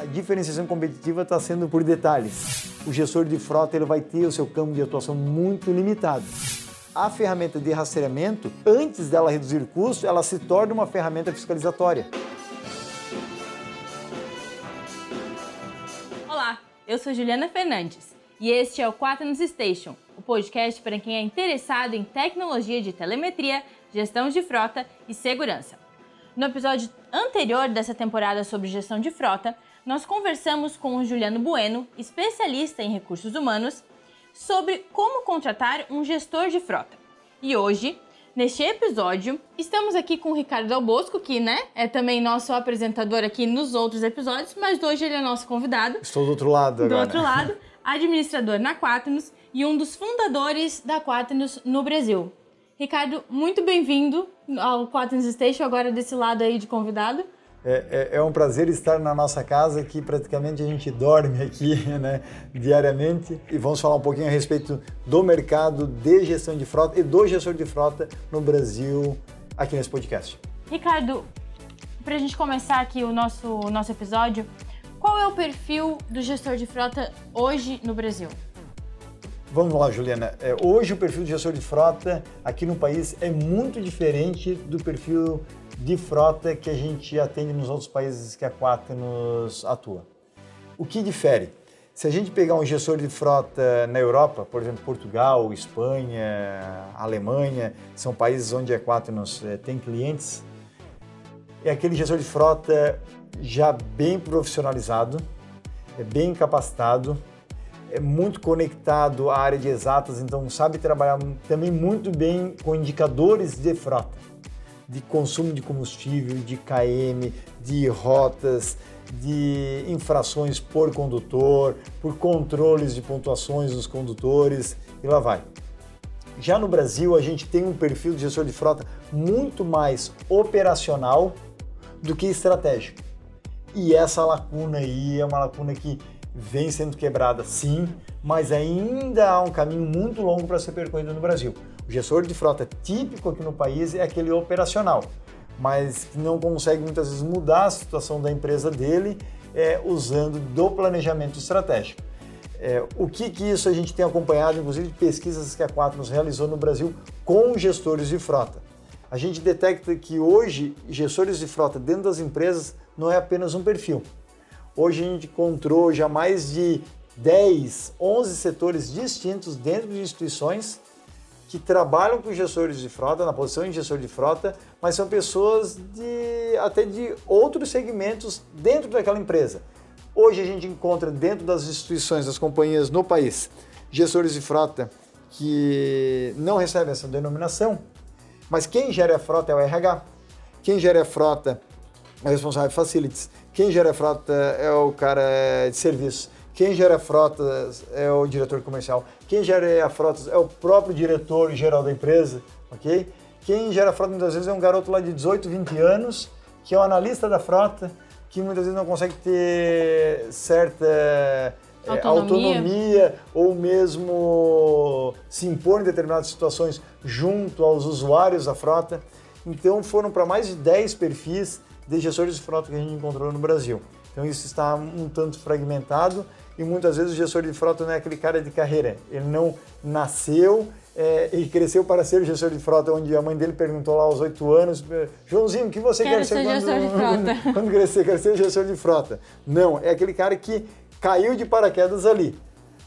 A diferenciação competitiva está sendo por detalhes. O gestor de frota ele vai ter o seu campo de atuação muito limitado. A ferramenta de rastreamento, antes dela reduzir custo, ela se torna uma ferramenta fiscalizatória. Olá, eu sou Juliana Fernandes e este é o Quaternos Station, o podcast para quem é interessado em tecnologia de telemetria, gestão de frota e segurança. No episódio anterior dessa temporada sobre gestão de frota, nós conversamos com o Juliano Bueno, especialista em recursos humanos, sobre como contratar um gestor de frota. E hoje, neste episódio, estamos aqui com o Ricardo Albosco, que né, é também nosso apresentador aqui nos outros episódios, mas hoje ele é nosso convidado. Estou do outro lado agora. Do outro lado, administrador na Quaternos e um dos fundadores da Quaternos no Brasil. Ricardo, muito bem-vindo ao Quaternos Station, agora desse lado aí de convidado. É, é, é, um prazer estar na nossa casa, que praticamente a gente dorme aqui né, diariamente. E vamos falar um pouquinho a respeito do mercado de gestão de frota e do gestor de frota no Brasil, aqui nesse podcast. Ricardo, para a gente começar aqui o nosso, o nosso episódio, qual é o perfil do gestor de frota hoje no Brasil? Vamos lá, Juliana. É, hoje o perfil de gestor de frota aqui no país é muito diferente do perfil de frota que a gente atende nos outros países que a Quaternos atua. O que difere? Se a gente pegar um gestor de frota na Europa, por exemplo, Portugal, Espanha, Alemanha, são países onde a Quaternos é, tem clientes, é aquele gestor de frota já bem profissionalizado, é bem capacitado, é muito conectado à área de exatas, então sabe trabalhar também muito bem com indicadores de frota de consumo de combustível, de KM, de rotas, de infrações por condutor, por controles de pontuações dos condutores e lá vai. Já no Brasil, a gente tem um perfil de gestor de frota muito mais operacional do que estratégico. E essa lacuna aí é uma lacuna que vem sendo quebrada sim, mas ainda há um caminho muito longo para ser percorrido no Brasil. O gestor de frota típico aqui no país é aquele operacional, mas não consegue muitas vezes mudar a situação da empresa dele é, usando do planejamento estratégico. É, o que, que isso a gente tem acompanhado, inclusive pesquisas que a Quatnos realizou no Brasil com gestores de frota. A gente detecta que hoje gestores de frota dentro das empresas não é apenas um perfil. Hoje a gente encontrou já mais de 10, 11 setores distintos dentro de instituições que trabalham com gestores de frota, na posição de gestor de frota, mas são pessoas de até de outros segmentos dentro daquela empresa. Hoje a gente encontra dentro das instituições, das companhias no país, gestores de frota que não recebem essa denominação, mas quem gera a frota é o RH, quem gera a frota é o responsável de facilities, quem gera frota é o cara de serviço, quem gera frotas é o diretor comercial. Quem gera frotas é o próprio diretor geral da empresa, ok? Quem gera frota muitas vezes é um garoto lá de 18, 20 anos, que é o analista da frota, que muitas vezes não consegue ter certa é, autonomia. autonomia. ou mesmo se impor em determinadas situações junto aos usuários da frota. Então foram para mais de 10 perfis de gestores de frota que a gente encontrou no Brasil. Então isso está um tanto fragmentado e muitas vezes o gestor de frota não é aquele cara de carreira. Ele não nasceu é, e cresceu para ser gestor de frota, onde a mãe dele perguntou lá aos oito anos, Joãozinho, o que você Quero quer ser, ser quando, gestor de frota. quando crescer? Ser gestor de frota. Não, é aquele cara que caiu de paraquedas ali.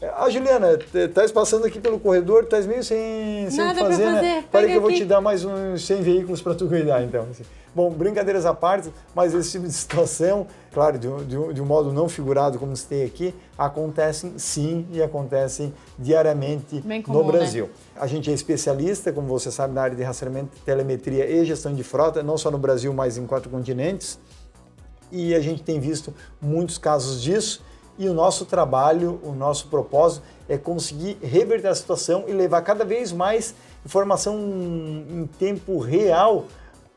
Ah, Juliana, estás passando aqui pelo corredor, estás meio sem, sem Nada fazer, fazer, né? Para que eu vou te dar mais uns 100 veículos para tu cuidar, então. Assim. Bom, brincadeiras à parte, mas esse tipo de situação, claro, de, de, de um modo não figurado como tem aqui, acontecem sim e acontecem diariamente comum, no Brasil. Né? A gente é especialista, como você sabe, na área de rastreamento, telemetria e gestão de frota, não só no Brasil, mas em quatro continentes. E a gente tem visto muitos casos disso e o nosso trabalho, o nosso propósito é conseguir reverter a situação e levar cada vez mais informação em tempo real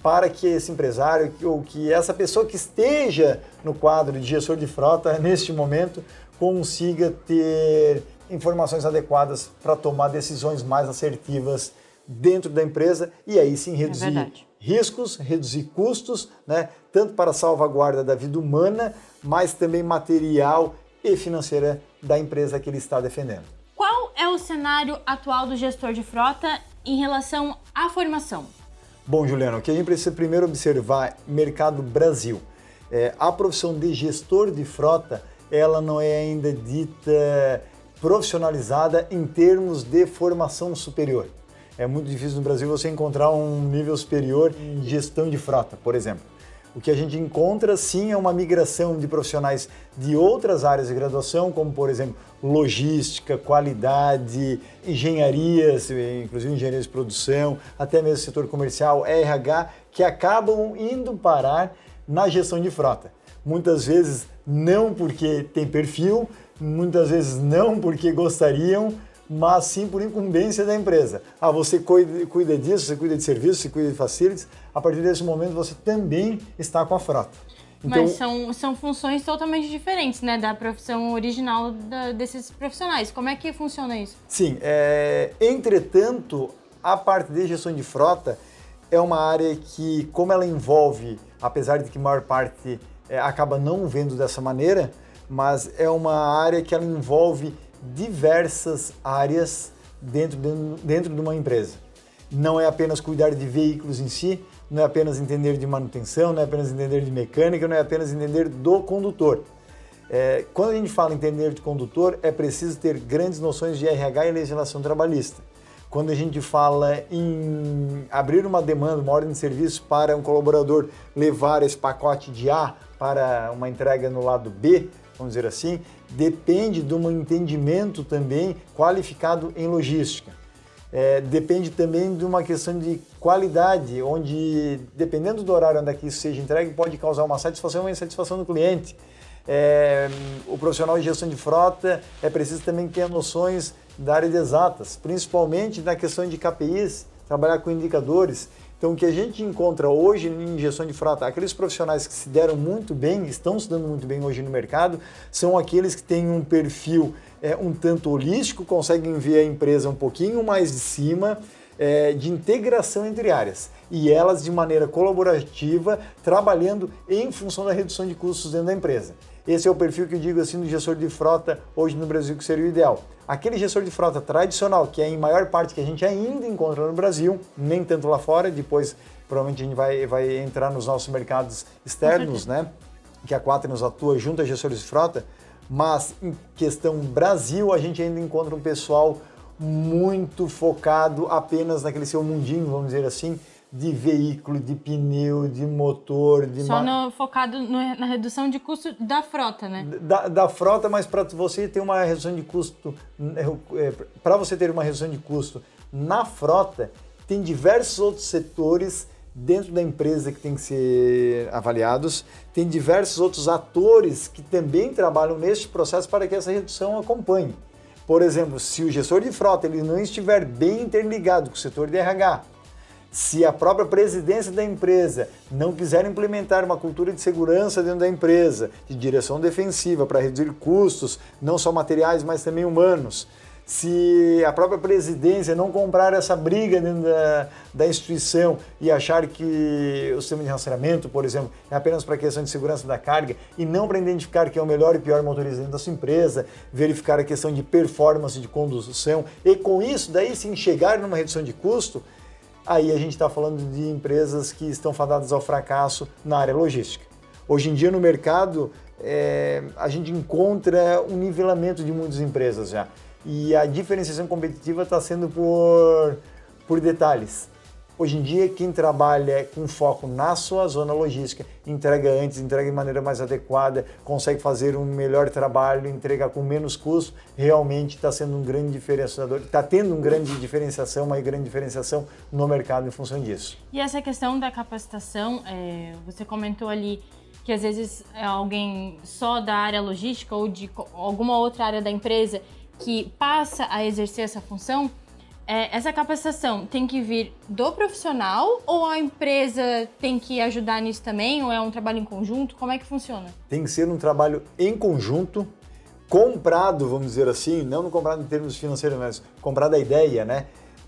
para que esse empresário ou que essa pessoa que esteja no quadro de gestor de frota neste momento consiga ter informações adequadas para tomar decisões mais assertivas dentro da empresa e aí sim reduzir é riscos, reduzir custos, né, tanto para a salvaguarda da vida humana, mas também material e financeira da empresa que ele está defendendo. Qual é o cenário atual do gestor de frota em relação à formação? Bom, Juliano, o que a gente precisa primeiro observar mercado Brasil. É, a profissão de gestor de frota, ela não é ainda dita profissionalizada em termos de formação superior. É muito difícil no Brasil você encontrar um nível superior em gestão de frota, por exemplo. O que a gente encontra sim é uma migração de profissionais de outras áreas de graduação, como por exemplo logística, qualidade, engenharias, inclusive engenharia de produção, até mesmo setor comercial, RH, que acabam indo parar na gestão de frota. Muitas vezes não porque tem perfil, muitas vezes não porque gostariam, mas sim por incumbência da empresa. Ah, você cuida, disso, você cuida de serviços, você cuida de facilities, a partir desse momento você também está com a frota. Então, Mas são, são funções totalmente diferentes, né, da profissão original da, desses profissionais. Como é que funciona isso? Sim, é, entretanto, a parte de gestão de frota é uma área que, como ela envolve, apesar de que a maior parte é, acaba não vendo dessa maneira, mas é uma área que ela envolve diversas áreas dentro de, dentro de uma empresa. Não é apenas cuidar de veículos em si, não é apenas entender de manutenção, não é apenas entender de mecânica, não é apenas entender do condutor. É, quando a gente fala entender de condutor, é preciso ter grandes noções de RH e legislação trabalhista. Quando a gente fala em abrir uma demanda, uma ordem de serviço para um colaborador levar esse pacote de A para uma entrega no lado B, vamos dizer assim, depende de um entendimento também qualificado em logística. É, depende também de uma questão de qualidade, onde, dependendo do horário onde isso seja entregue, pode causar uma satisfação ou insatisfação do cliente. É, o profissional de gestão de frota é preciso também ter noções da área de exatas, principalmente na questão de KPIs, trabalhar com indicadores. Então, o que a gente encontra hoje em gestão de frota, aqueles profissionais que se deram muito bem, estão se dando muito bem hoje no mercado, são aqueles que têm um perfil é, um tanto holístico, conseguem ver a empresa um pouquinho mais de cima, é, de integração entre áreas e elas de maneira colaborativa, trabalhando em função da redução de custos dentro da empresa. Esse é o perfil que eu digo assim do gestor de frota hoje no Brasil que seria o ideal. Aquele gestor de frota tradicional, que é em maior parte que a gente ainda encontra no Brasil, nem tanto lá fora, depois provavelmente a gente vai, vai entrar nos nossos mercados externos, né? Que a Quaternos atua junto a gestores de frota, mas em questão Brasil, a gente ainda encontra um pessoal muito focado apenas naquele seu mundinho, vamos dizer assim, de veículo, de pneu, de motor, de só no, focado no, na redução de custo da frota, né? Da, da frota, mas para você ter uma redução de custo, é, para você ter uma redução de custo na frota, tem diversos outros setores dentro da empresa que tem que ser avaliados, tem diversos outros atores que também trabalham neste processo para que essa redução acompanhe. Por exemplo, se o gestor de frota ele não estiver bem interligado com o setor de RH, se a própria presidência da empresa não quiser implementar uma cultura de segurança dentro da empresa, de direção defensiva para reduzir custos, não só materiais, mas também humanos, se a própria presidência não comprar essa briga dentro da, da instituição e achar que o sistema de rastreamento, por exemplo, é apenas para questão de segurança da carga e não para identificar quem é o melhor e pior motorista dentro da sua empresa, verificar a questão de performance de condução e com isso daí sim chegar numa redução de custo, aí a gente está falando de empresas que estão fadadas ao fracasso na área logística. Hoje em dia no mercado é, a gente encontra um nivelamento de muitas empresas já e a diferenciação competitiva está sendo por, por detalhes. Hoje em dia, quem trabalha com foco na sua zona logística, entrega antes, entrega de maneira mais adequada, consegue fazer um melhor trabalho, entregar com menos custo, realmente está sendo um grande diferenciador, está tendo uma grande diferenciação, uma grande diferenciação no mercado em função disso. E essa questão da capacitação, é, você comentou ali que às vezes é alguém só da área logística ou de alguma outra área da empresa que passa a exercer essa função, é, essa capacitação tem que vir do profissional ou a empresa tem que ajudar nisso também? Ou é um trabalho em conjunto? Como é que funciona? Tem que ser um trabalho em conjunto, comprado, vamos dizer assim, não comprado em termos financeiros, mas comprado a ideia, né?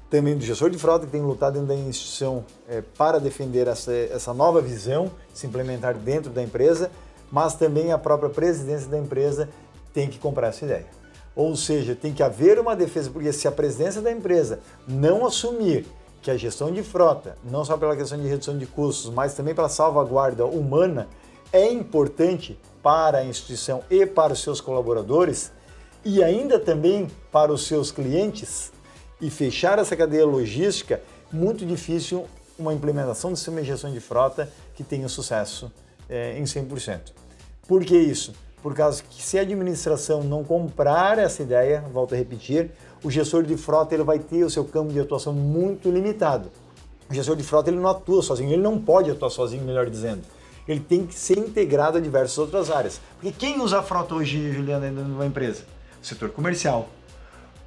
também do gestor de frota que tem lutado dentro da instituição é, para defender essa, essa nova visão, se implementar dentro da empresa, mas também a própria presidência da empresa tem que comprar essa ideia. Ou seja, tem que haver uma defesa, porque se a presidência da empresa não assumir que a gestão de frota, não só pela questão de redução de custos, mas também pela salvaguarda humana, é importante para a instituição e para os seus colaboradores e ainda também para os seus clientes e fechar essa cadeia logística, muito difícil uma implementação de sistema de gestão de frota que tenha sucesso é, em 100%. Por que isso? Por causa que se a administração não comprar essa ideia, volto a repetir, o gestor de frota ele vai ter o seu campo de atuação muito limitado. O gestor de frota ele não atua sozinho, ele não pode atuar sozinho, melhor dizendo. Ele tem que ser integrado a diversas outras áreas. Porque quem usa a frota hoje, Juliana, dentro de uma empresa? O setor comercial,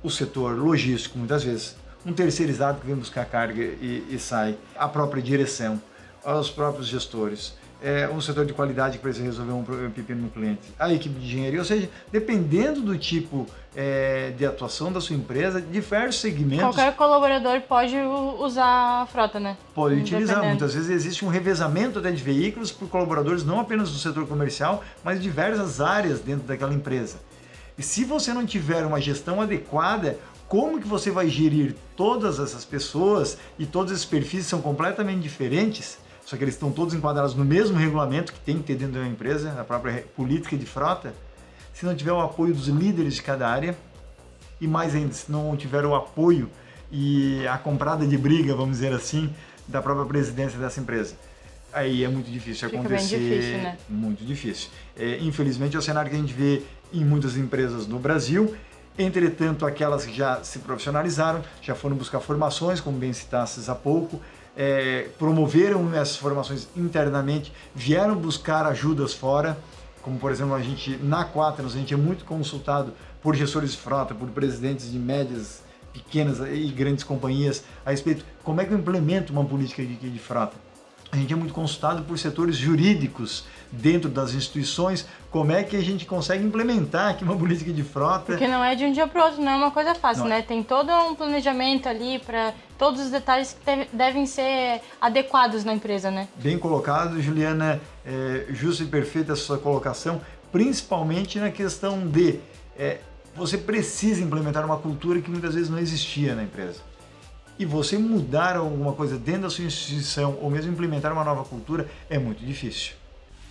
o setor logístico, muitas vezes, um terceirizado que vem buscar carga e, e sai, a própria direção, os próprios gestores é, um setor de qualidade que precisa resolver um pepino no cliente, a equipe de engenharia, ou seja, dependendo do tipo é, de atuação da sua empresa, diversos segmentos. Qualquer colaborador pode usar a frota, né? Pode utilizar. Muitas vezes existe um revezamento até de veículos por colaboradores, não apenas do setor comercial, mas de diversas áreas dentro daquela empresa. E se você não tiver uma gestão adequada, como que você vai gerir todas essas pessoas e todos esses perfis são completamente diferentes? Só que eles estão todos enquadrados no mesmo regulamento que tem que ter dentro de uma empresa, a própria política de frota, se não tiver o apoio dos líderes de cada área, e mais ainda, se não tiver o apoio e a comprada de briga, vamos dizer assim, da própria presidência dessa empresa. Aí é muito difícil Fica acontecer. Difícil, né? Muito difícil. É, infelizmente é o cenário que a gente vê em muitas empresas no Brasil. Entretanto, aquelas que já se profissionalizaram, já foram buscar formações, como bem citasses há pouco, é, promoveram essas formações internamente, vieram buscar ajudas fora, como por exemplo a gente na Quaternos, a gente é muito consultado por gestores de frota, por presidentes de médias, pequenas e grandes companhias a respeito como é que eu implemento uma política de, de frota a gente é muito consultado por setores jurídicos dentro das instituições, como é que a gente consegue implementar aqui uma política de frota. Porque não é de um dia para o outro, não é uma coisa fácil, não. né? Tem todo um planejamento ali para todos os detalhes que devem ser adequados na empresa, né? Bem colocado, Juliana, é, justa e perfeita a sua colocação, principalmente na questão de é, você precisa implementar uma cultura que muitas vezes não existia na empresa e você mudar alguma coisa dentro da sua instituição ou mesmo implementar uma nova cultura é muito difícil.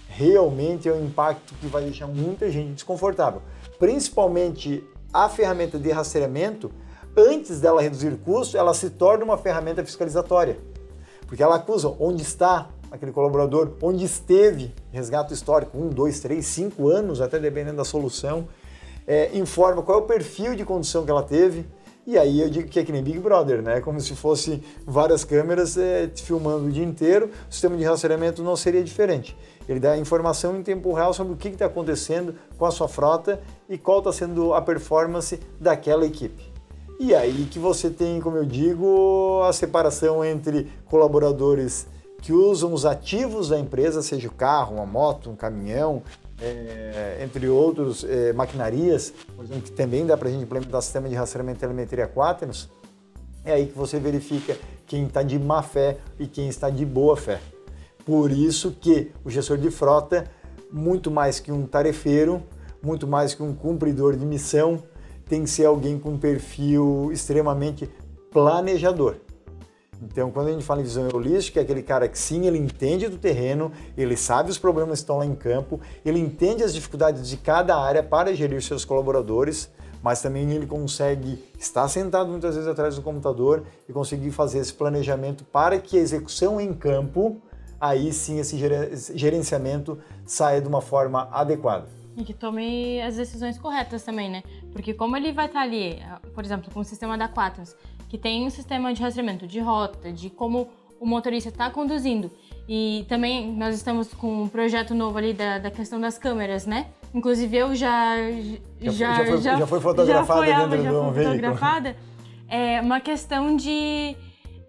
Realmente é um impacto que vai deixar muita gente desconfortável, principalmente a ferramenta de rastreamento, antes dela reduzir custo, ela se torna uma ferramenta fiscalizatória. Porque ela acusa onde está aquele colaborador, onde esteve, resgate histórico, um, dois, três, cinco anos, até dependendo da solução, é, informa qual é o perfil de condução que ela teve, e aí eu digo que é que nem Big Brother, né? Como se fosse várias câmeras é, filmando o dia inteiro. O sistema de rastreamento não seria diferente. Ele dá informação em tempo real sobre o que está acontecendo com a sua frota e qual está sendo a performance daquela equipe. E aí que você tem, como eu digo, a separação entre colaboradores que usam os ativos da empresa, seja o carro, uma moto, um caminhão, é, entre outros é, maquinarias, por exemplo, que também dá para a gente implementar sistema de rastreamento de telemetria Quaternos, é aí que você verifica quem está de má fé e quem está de boa fé. Por isso que o gestor de frota, muito mais que um tarefeiro, muito mais que um cumpridor de missão, tem que ser alguém com um perfil extremamente planejador. Então, quando a gente fala em visão holística, é aquele cara que sim, ele entende do terreno, ele sabe os problemas que estão lá em campo, ele entende as dificuldades de cada área para gerir seus colaboradores, mas também ele consegue estar sentado muitas vezes atrás do computador e conseguir fazer esse planejamento para que a execução em campo, aí sim esse gerenciamento saia de uma forma adequada. E que tome as decisões corretas também, né? Porque como ele vai estar ali, por exemplo, com o sistema da Quaternos, que tem um sistema de rastreamento de rota, de como o motorista está conduzindo. E também nós estamos com um projeto novo ali da, da questão das câmeras, né? Inclusive eu já já, já, já, foi, já, já foi fotografada já foi, dentro já foi fotografada. É uma questão de,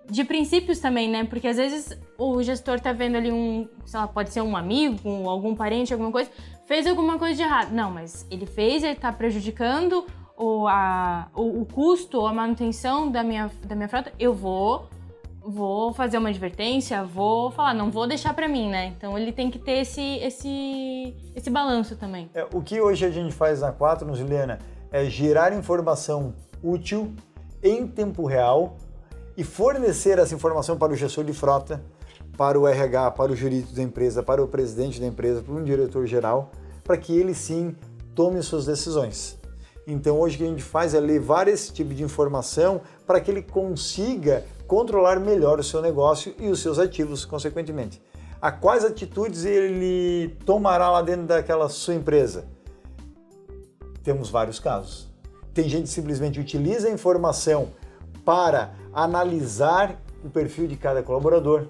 de princípios também, né? Porque às vezes o gestor tá vendo ali um, sei lá, pode ser um amigo, algum parente, alguma coisa, fez alguma coisa de errado. Não, mas ele fez, ele tá prejudicando o, a, o, custo, a manutenção da minha, da minha frota, eu vou vou fazer uma advertência, vou falar, não vou deixar para mim, né? Então ele tem que ter esse esse esse balanço também. É, o que hoje a gente faz na Quatro, Juliana, é gerar informação útil em tempo real e fornecer essa informação para o gestor de frota, para o RH, para o jurídico da empresa, para o presidente da empresa, para um diretor geral, para que ele sim tome suas decisões. Então hoje o que a gente faz é levar esse tipo de informação para que ele consiga controlar melhor o seu negócio e os seus ativos, consequentemente. A quais atitudes ele tomará lá dentro daquela sua empresa? Temos vários casos. Tem gente que simplesmente utiliza a informação para analisar o perfil de cada colaborador.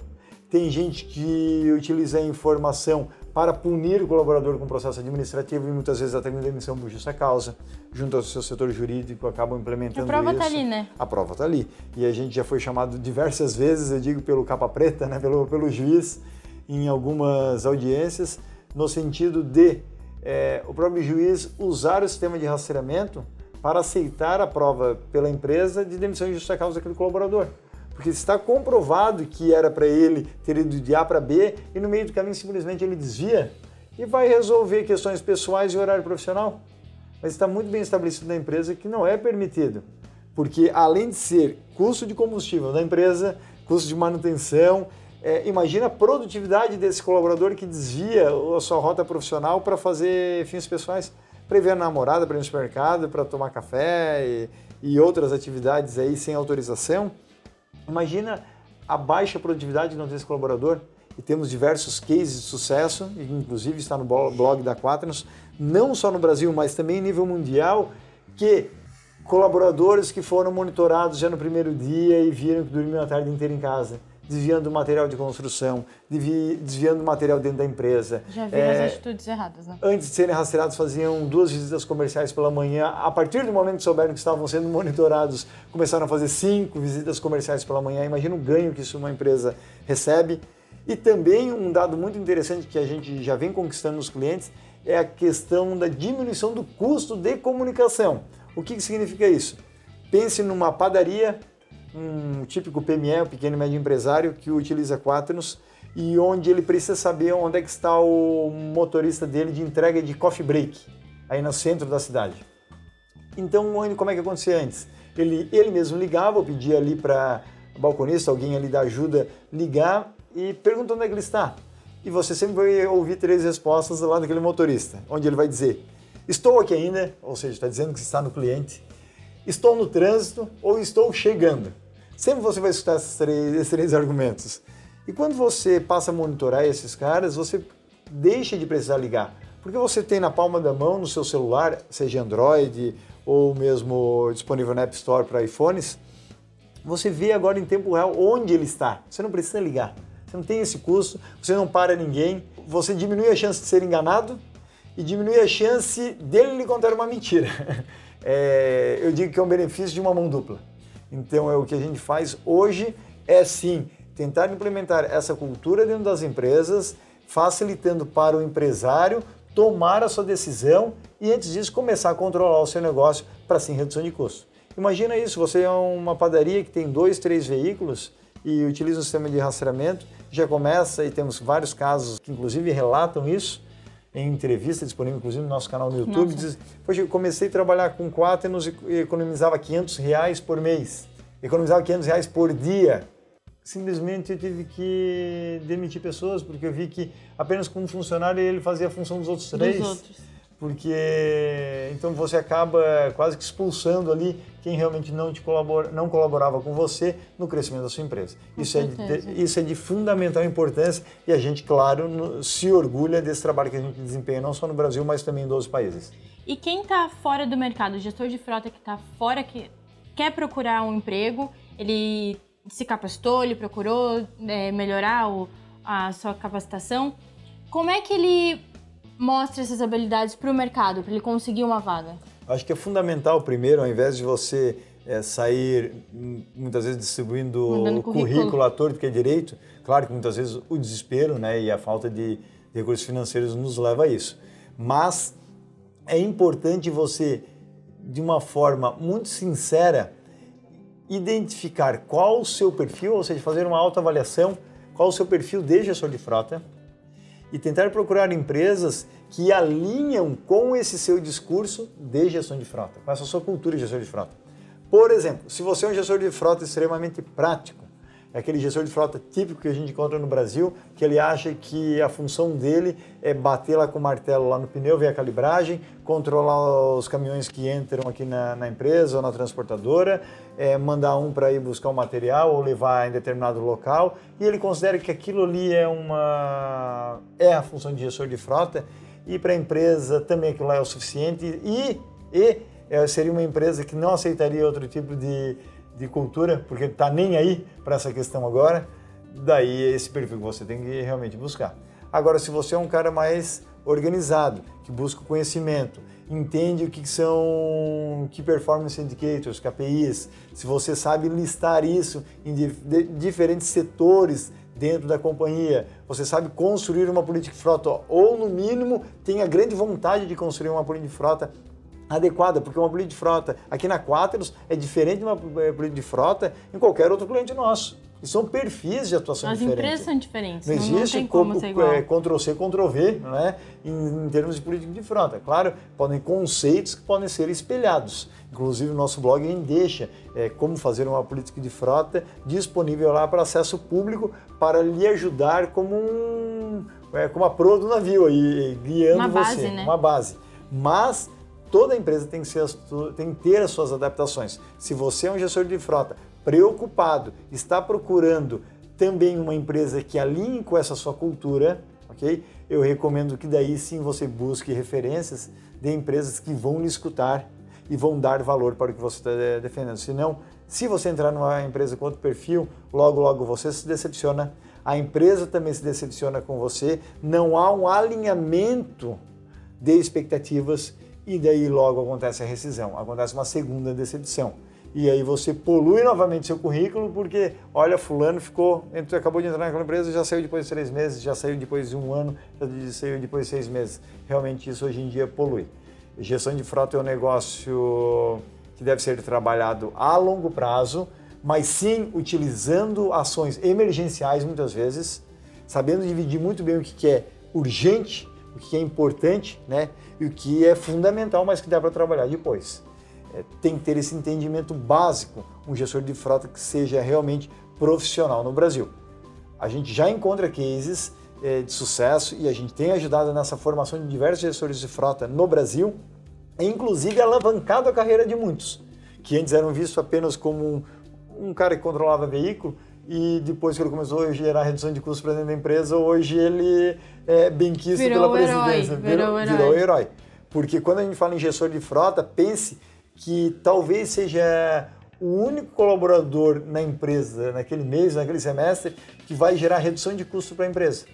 Tem gente que utiliza a informação para punir o colaborador com processo administrativo e muitas vezes até com demissão por justa causa, junto ao seu setor jurídico, acabam implementando isso. A prova está ali, né? A prova está ali. E a gente já foi chamado diversas vezes, eu digo pelo capa preta, né, pelo, pelo juiz, em algumas audiências, no sentido de é, o próprio juiz usar o sistema de rastreamento para aceitar a prova pela empresa de demissão de justa causa daquele colaborador. Porque está comprovado que era para ele ter ido de A para B e no meio do caminho simplesmente ele desvia e vai resolver questões pessoais e horário profissional. Mas está muito bem estabelecido na empresa que não é permitido. Porque além de ser custo de combustível da empresa, custo de manutenção, é, imagina a produtividade desse colaborador que desvia a sua rota profissional para fazer fins pessoais, para ir ver a namorada, para ir no supermercado, para tomar café e, e outras atividades aí sem autorização. Imagina a baixa produtividade não desse colaborador. E temos diversos cases de sucesso, inclusive está no blog da Quaternos, não só no Brasil, mas também em nível mundial, que colaboradores que foram monitorados já no primeiro dia e viram que dormiam a tarde inteira em casa desviando material de construção, desviando material dentro da empresa. Já vi é, as atitudes erradas, né? Antes de serem rastreados, faziam duas visitas comerciais pela manhã. A partir do momento que souberam que estavam sendo monitorados, começaram a fazer cinco visitas comerciais pela manhã. Imagina o ganho que isso uma empresa recebe. E também um dado muito interessante que a gente já vem conquistando nos clientes é a questão da diminuição do custo de comunicação. O que, que significa isso? Pense numa padaria um típico PME, um pequeno e médio empresário, que utiliza Quaternos e onde ele precisa saber onde é que está o motorista dele de entrega de coffee break, aí no centro da cidade. Então, como é que acontecia antes? Ele, ele mesmo ligava, ou pedia ali para balconista, alguém ali da ajuda, ligar e perguntar onde é que ele está. E você sempre vai ouvir três respostas lá daquele motorista, onde ele vai dizer: Estou aqui ainda, ou seja, está dizendo que está no cliente, estou no trânsito ou estou chegando. Sempre você vai escutar esses três, esses três argumentos. E quando você passa a monitorar esses caras, você deixa de precisar ligar. Porque você tem na palma da mão, no seu celular, seja Android ou mesmo disponível na App Store para iPhones, você vê agora em tempo real onde ele está. Você não precisa ligar. Você não tem esse custo, você não para ninguém, você diminui a chance de ser enganado e diminui a chance dele lhe contar uma mentira. É, eu digo que é um benefício de uma mão dupla. Então, é o que a gente faz hoje é sim tentar implementar essa cultura dentro das empresas, facilitando para o empresário tomar a sua decisão e antes disso começar a controlar o seu negócio para sim redução de custo. Imagina isso, você é uma padaria que tem dois, três veículos e utiliza o sistema de rastreamento, já começa e temos vários casos que inclusive relatam isso em entrevista disponível inclusive no nosso canal no YouTube, Nossa. diz, Poxa, eu comecei a trabalhar com Quaternos e economizava 500 reais por mês, economizava 500 reais por dia. Simplesmente eu tive que demitir pessoas, porque eu vi que apenas como funcionário ele fazia a função dos outros três. Dos outros porque então você acaba quase que expulsando ali quem realmente não te colabora, não colaborava com você no crescimento da sua empresa. isso é, de, isso é de fundamental importância e a gente, claro, se orgulha desse trabalho que a gente desempenha não só no Brasil, mas também em 12 países. E quem está fora do mercado, o gestor de frota que está fora, que quer procurar um emprego, ele se capacitou, ele procurou é, melhorar o, a sua capacitação, como é que ele mostra essas habilidades para o mercado, para ele conseguir uma vaga? Acho que é fundamental, primeiro, ao invés de você é, sair muitas vezes distribuindo currículo, currículo à torto que é direito, claro que muitas vezes o desespero né, e a falta de recursos financeiros nos leva a isso. Mas é importante você de uma forma muito sincera, identificar qual o seu perfil, ou seja, fazer uma autoavaliação, qual o seu perfil de gestor de frota e tentar procurar empresas que alinham com esse seu discurso de gestão de frota, com essa sua cultura de gestor de frota. Por exemplo, se você é um gestor de frota extremamente prático, é aquele gestor de frota típico que a gente encontra no Brasil, que ele acha que a função dele é bater lá com o martelo lá no pneu, ver a calibragem, controlar os caminhões que entram aqui na, na empresa ou na transportadora, é, mandar um para ir buscar o material ou levar em determinado local, e ele considera que aquilo ali é uma é a função de gestor de frota e para a empresa também aquilo lá é o suficiente e, e é, seria uma empresa que não aceitaria outro tipo de de cultura, porque está nem aí para essa questão agora, daí é esse perfil que você tem que realmente buscar. Agora, se você é um cara mais organizado, que busca conhecimento, entende o que são Key Performance Indicators, KPIs, se você sabe listar isso em diferentes setores dentro da companhia, você sabe construir uma política de frota, ou no mínimo tenha grande vontade de construir uma política de frota adequada, porque uma política de frota aqui na Quaternos é diferente de uma eh, política de frota em qualquer outro cliente nosso. E são perfis de atuação As diferentes. As empresas são diferentes. Não, não existe não como, é, Ctrl-C, Ctrl-V né, em, em, termos de política de frota. Claro, podem conceitos que podem ser espelhados. Inclusive, o nosso blog deixa é, como fazer uma política de frota disponível lá para acesso público para lhe ajudar como, um, é, como a proa do navio, aí, guiando uma você. Base, né? Uma base. Mas toda empresa tem que, ser, tem que ter as suas adaptações. Se você é um gestor de frota preocupado, está procurando também uma empresa que alinhe com essa sua cultura, ok? Eu recomendo que daí sim você busque referências de empresas que vão lhe escutar e vão dar valor para o que você está defendendo. Senão, se você entrar numa empresa com outro perfil, logo, logo você se decepciona, a empresa também se decepciona com você, não há um alinhamento de expectativas e daí logo acontece a rescisão, acontece uma segunda decepção. E aí você polui novamente seu currículo porque, olha, fulano ficou, tu acabou de entrar naquela empresa, já saiu depois de três meses, já saiu depois de um ano, já saiu depois de seis meses. Realmente isso hoje em dia polui. Gestão de frota é um negócio que deve ser trabalhado a longo prazo, mas sim utilizando ações emergenciais muitas vezes, sabendo dividir muito bem o que é urgente, o que é importante, né? e o que é fundamental, mas que dá para trabalhar depois. É, tem que ter esse entendimento básico, um gestor de frota que seja realmente profissional no Brasil. A gente já encontra cases é, de sucesso e a gente tem ajudado nessa formação de diversos gestores de frota no Brasil, e inclusive alavancado a carreira de muitos, que antes eram vistos apenas como um, um cara que controlava veículo, e depois que ele começou a gerar redução de custos para dentro da empresa, hoje ele é bem quisto virou pela presidência. Herói, virou, virou, virou herói. Porque quando a gente fala em gestor de frota, pense que talvez seja o único colaborador na empresa, naquele mês, naquele semestre, que vai gerar redução de custo para a empresa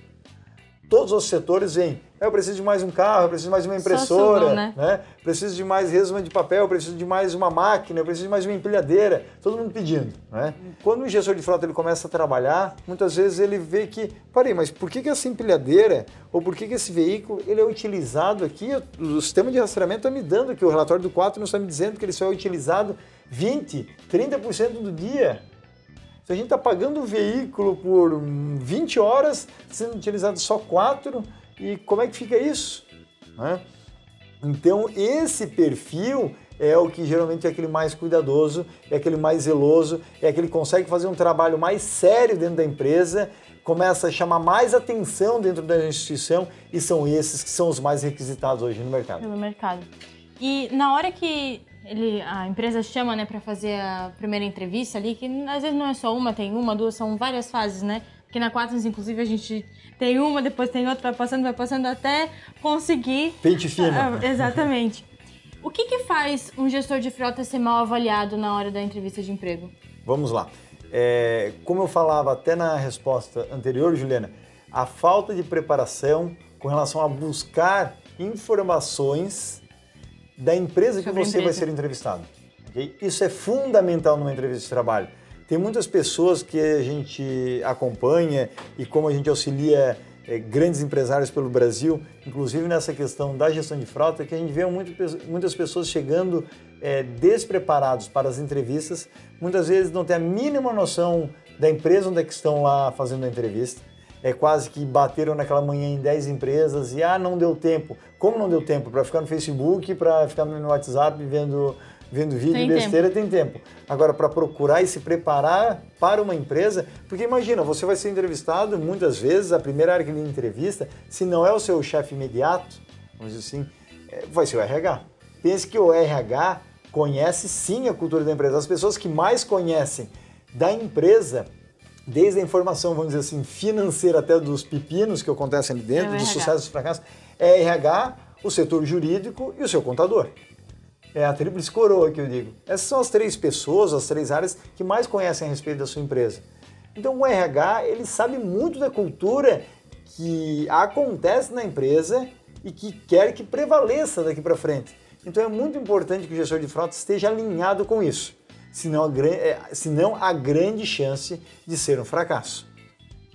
todos os setores vêm. Eu preciso de mais um carro, eu preciso de mais uma impressora, né? né? preciso de mais resuma de papel, eu preciso de mais uma máquina, eu preciso de mais uma empilhadeira, todo mundo pedindo. Né? Quando o gestor de frota ele começa a trabalhar, muitas vezes ele vê que, parei, mas por que, que essa empilhadeira ou por que, que esse veículo ele é utilizado aqui? O sistema de rastreamento está me dando aqui, o relatório do 4 não está me dizendo que ele só é utilizado 20, 30% do dia. Se a gente está pagando o veículo por 20 horas, sendo utilizado só 4, e como é que fica isso? Né? Então, esse perfil é o que geralmente é aquele mais cuidadoso, é aquele mais zeloso, é aquele que consegue fazer um trabalho mais sério dentro da empresa, começa a chamar mais atenção dentro da instituição e são esses que são os mais requisitados hoje no mercado. No mercado. E na hora que ele, a empresa chama, né, para fazer a primeira entrevista ali, que às vezes não é só uma, tem uma, duas, são várias fases, né? Que na Quaternos, inclusive, a gente tem uma, depois tem outra, vai passando, vai passando até conseguir. Pente fino. Uh, exatamente. o que, que faz um gestor de frota ser mal avaliado na hora da entrevista de emprego? Vamos lá. É, como eu falava até na resposta anterior, Juliana, a falta de preparação com relação a buscar informações da empresa que você vai ser entrevistado. Okay? Isso é fundamental numa entrevista de trabalho. Tem muitas pessoas que a gente acompanha e como a gente auxilia é, grandes empresários pelo Brasil, inclusive nessa questão da gestão de frota, que a gente vê muito, muitas pessoas chegando é, despreparados para as entrevistas, muitas vezes não tem a mínima noção da empresa onde é que estão lá fazendo a entrevista. É quase que bateram naquela manhã em 10 empresas e ah, não deu tempo. Como não deu tempo? Para ficar no Facebook, para ficar no WhatsApp vendo vendo vídeo tem besteira, tempo. tem tempo. Agora, para procurar e se preparar para uma empresa, porque imagina, você vai ser entrevistado muitas vezes, a primeira área que ele entrevista, se não é o seu chefe imediato, vamos dizer assim, é, vai ser o RH. Pense que o RH conhece sim a cultura da empresa. As pessoas que mais conhecem da empresa, desde a informação, vamos dizer assim, financeira até dos pepinos que acontecem ali dentro, é dos sucessos e fracassos, é RH, o setor jurídico e o seu contador. É a tríplice coroa que eu digo. Essas são as três pessoas, as três áreas que mais conhecem a respeito da sua empresa. Então o RH, ele sabe muito da cultura que acontece na empresa e que quer que prevaleça daqui para frente. Então é muito importante que o gestor de frota esteja alinhado com isso, senão a, é, senão a grande chance de ser um fracasso.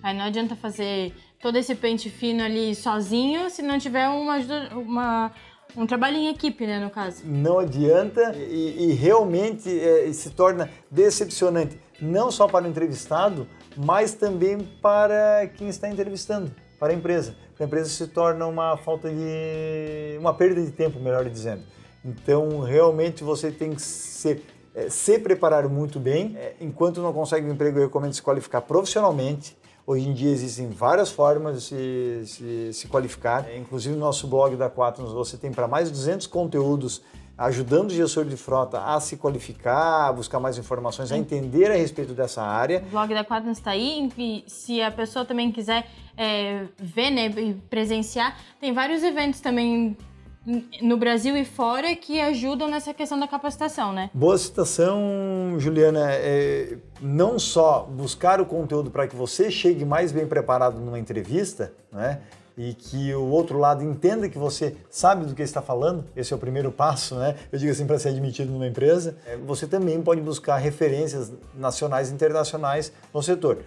Aí não adianta fazer todo esse pente fino ali sozinho se não tiver uma, uma um trabalho em equipe, né, no caso. Não adianta e, e realmente é, se torna decepcionante, não só para o entrevistado, mas também para quem está entrevistando, para a empresa. A empresa se torna uma falta de. uma perda de tempo, melhor dizendo. Então, realmente você tem que ser, é, se preparar muito bem. É, enquanto não consegue um emprego, eu recomendo se qualificar profissionalmente Hoje em dia existem várias formas de se, se, se qualificar. É, inclusive no nosso blog da Quaternos você tem para mais de 200 conteúdos ajudando o gestor de frota a se qualificar, a buscar mais informações, a entender a respeito dessa área. O blog da Quaternos está aí, e se a pessoa também quiser é, ver, né, presenciar, tem vários eventos também no Brasil e fora que ajudam nessa questão da capacitação, né? Boa citação, Juliana. É, não só buscar o conteúdo para que você chegue mais bem preparado numa entrevista, né? E que o outro lado entenda que você sabe do que está falando, esse é o primeiro passo, né? Eu digo assim, para ser admitido numa empresa. É, você também pode buscar referências nacionais e internacionais no setor.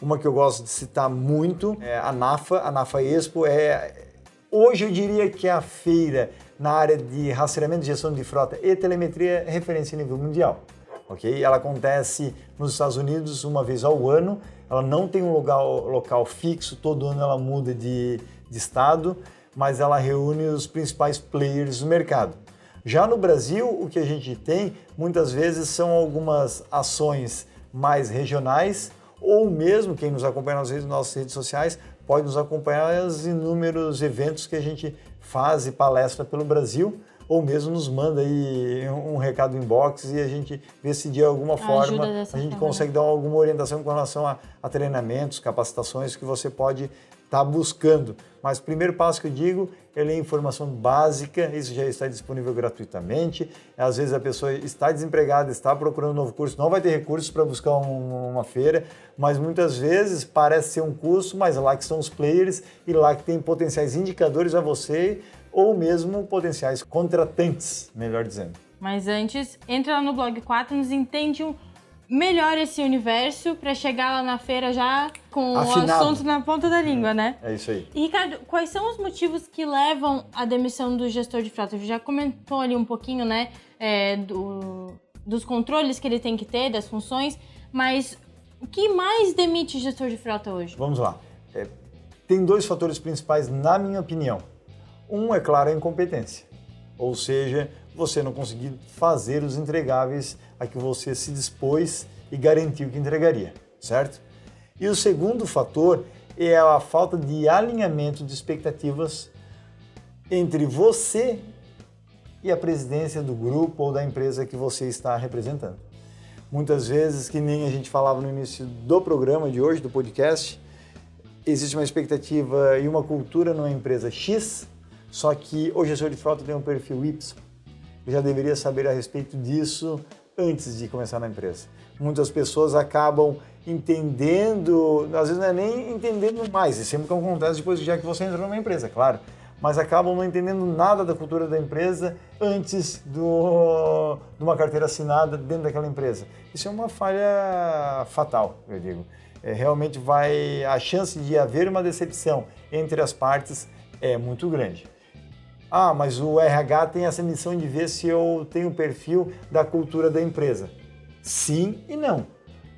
Uma que eu gosto de citar muito é a NAFA, a NAFA Expo é Hoje eu diria que a feira na área de rastreamento gestão de frota e telemetria é referência a nível mundial. ok? Ela acontece nos Estados Unidos uma vez ao ano, ela não tem um local, fixo, todo ano ela muda de, de estado, mas ela reúne os principais players do mercado. Já no Brasil, o que a gente tem muitas vezes são algumas ações mais regionais, ou mesmo quem nos acompanha nas nossas redes sociais pode nos acompanhar os inúmeros eventos que a gente faz e palestra pelo Brasil, ou mesmo nos manda aí um recado inbox e a gente vê se de alguma forma a gente forma. consegue dar alguma orientação com relação a, a treinamentos, capacitações que você pode está buscando. Mas o primeiro passo que eu digo é ler informação básica, isso já está disponível gratuitamente. Às vezes a pessoa está desempregada, está procurando um novo curso, não vai ter recursos para buscar um, uma feira, mas muitas vezes parece ser um curso, mas lá que são os players e lá que tem potenciais indicadores a você ou mesmo potenciais contratantes, melhor dizendo. Mas antes, entra lá no blog 4 nos entende um melhor esse universo para chegar lá na feira já com Afinado. o assunto na ponta da língua, é, né? É isso aí. E, Ricardo, quais são os motivos que levam à demissão do gestor de frota? Você já comentou ali um pouquinho, né, é, do, dos controles que ele tem que ter, das funções, mas o que mais demite gestor de frota hoje? Vamos lá. É, tem dois fatores principais, na minha opinião. Um, é claro, a incompetência. Ou seja, você não conseguir fazer os entregáveis a que você se dispôs e garantiu que entregaria, certo? E o segundo fator é a falta de alinhamento de expectativas entre você e a presidência do grupo ou da empresa que você está representando. Muitas vezes, que nem a gente falava no início do programa de hoje, do podcast, existe uma expectativa e uma cultura numa empresa X, só que o gestor de frota tem um perfil Y. Eu já deveria saber a respeito disso antes de começar na empresa. Muitas pessoas acabam entendendo, às vezes não é nem entendendo mais, e sempre acontece depois já que você entrou numa empresa, claro, mas acabam não entendendo nada da cultura da empresa antes do, de uma carteira assinada dentro daquela empresa. Isso é uma falha fatal, eu digo. é, realmente vai a chance de haver uma decepção entre as partes é muito grande. Ah, mas o RH tem essa missão de ver se eu tenho o perfil da cultura da empresa. Sim e não.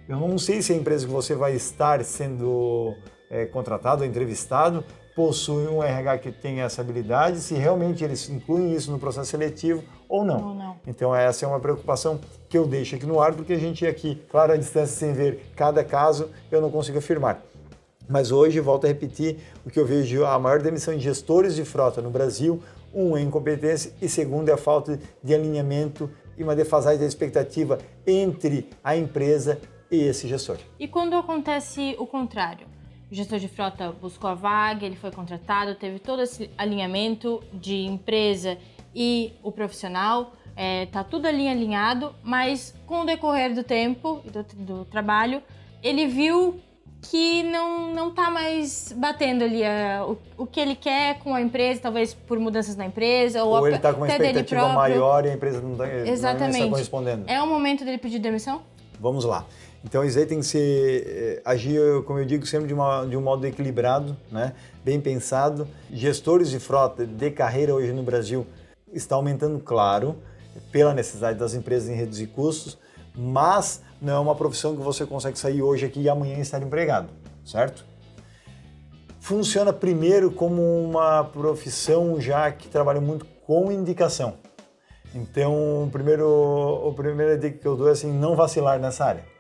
Eu não sei se a empresa que você vai estar sendo é, contratado ou entrevistado possui um RH que tem essa habilidade, se realmente eles incluem isso no processo seletivo ou não. Ou não. Então essa é uma preocupação que eu deixo aqui no ar, porque a gente aqui, claro, à distância, sem ver cada caso, eu não consigo afirmar. Mas hoje, volto a repetir, o que eu vejo, a maior demissão de gestores de frota no Brasil, um é incompetência e segundo é a falta de alinhamento e uma defasagem da expectativa entre a empresa e esse gestor. E quando acontece o contrário? O gestor de frota buscou a vaga, ele foi contratado, teve todo esse alinhamento de empresa e o profissional, é, tá tudo ali alinhado, mas com o decorrer do tempo e do, do trabalho, ele viu que não, não tá mais batendo ali a, o, o que ele quer com a empresa, talvez por mudanças na empresa, ou, ou ele está com uma expectativa maior e a empresa não está Exatamente. correspondendo. É o momento dele pedir demissão? Vamos lá. Então isso aí tem que ser, eh, agir, como eu digo, sempre de, uma, de um modo equilibrado, né? bem pensado. Gestores de frota de carreira hoje no Brasil está aumentando, claro, pela necessidade das empresas em reduzir custos, mas não é uma profissão que você consegue sair hoje aqui e amanhã estar empregado, certo? Funciona primeiro como uma profissão já que trabalha muito com indicação. Então, o primeiro, o primeira dica que eu dou é assim, não vacilar nessa área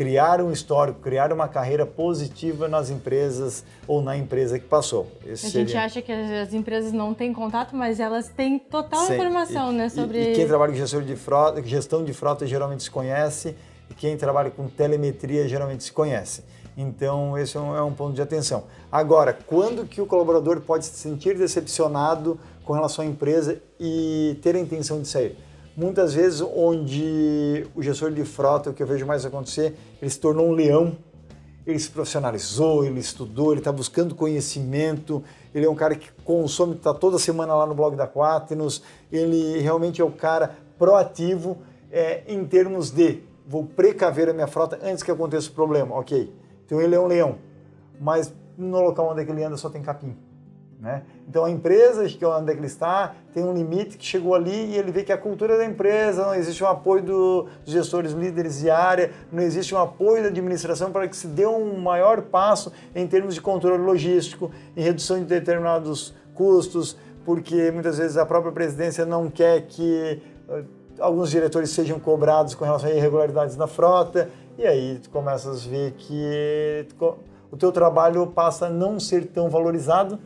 criar um histórico, criar uma carreira positiva nas empresas ou na empresa que passou. Esse a gente acha que as empresas não têm contato, mas elas têm total Sim. informação, e, né, sobre... E, e quem trabalha com gestão de, frota, gestão de frota geralmente se conhece, e quem trabalha com telemetria geralmente se conhece. Então, esse é um, é um ponto de atenção. Agora, quando que o colaborador pode se sentir decepcionado com relação à empresa e ter a intenção de sair? muitas vezes onde o gestor de frota, o que eu vejo mais acontecer, ele se tornou um leão, ele se profissionalizou, ele estudou, ele está buscando conhecimento, ele é um cara que consome, está toda semana lá no blog da Quaternos, ele realmente é o cara proativo é, em termos de vou precaver a minha frota antes que aconteça o problema, ok. Então ele é um leão, mas no local onde ele anda só tem capim. Né? Então a empresa que onde é ele está tem um limite que chegou ali e ele vê que a cultura da empresa, não existe um apoio do, dos gestores líderes de área, não existe um apoio da administração para que se dê um maior passo em termos de controle logístico, em redução de determinados custos, porque muitas vezes a própria presidência não quer que uh, alguns diretores sejam cobrados com relação a irregularidades na frota, e aí tu começas a ver que o teu trabalho passa a não ser tão valorizado